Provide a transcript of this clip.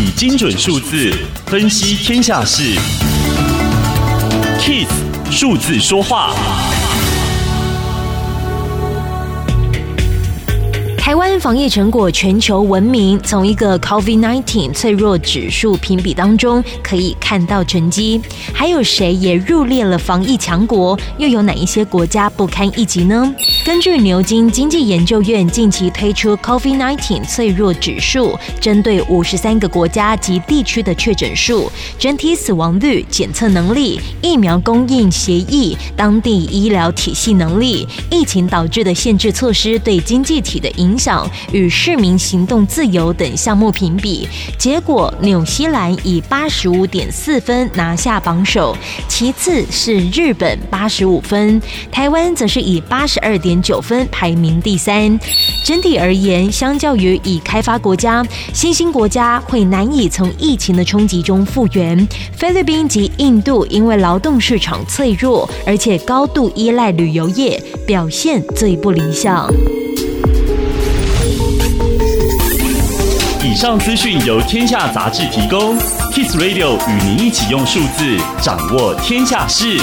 以精准数字分析天下事，KISS 数字说话。台湾防疫成果全球闻名，从一个 COVID-19 脆弱指数评比当中可以看到成绩。还有谁也入列了防疫强国？又有哪一些国家不堪一击呢？根据牛津经济研究院近期推出 COVID-19 脆弱指数，针对五十三个国家及地区的确诊数、整体死亡率、检测能力、疫苗供应协议、当地医疗体系能力、疫情导致的限制措施对经济体的影响与市民行动自由等项目评比，结果纽西兰以八十五点四分拿下榜首，其次是日本八十五分，台湾则是以八十二点点九分排名第三。整体而言，相较于已开发国家，新兴国家会难以从疫情的冲击中复原。菲律宾及印度因为劳动市场脆弱，而且高度依赖旅游业，表现最不理想。以上资讯由天下杂志提供，Kiss Radio 与您一起用数字掌握天下事。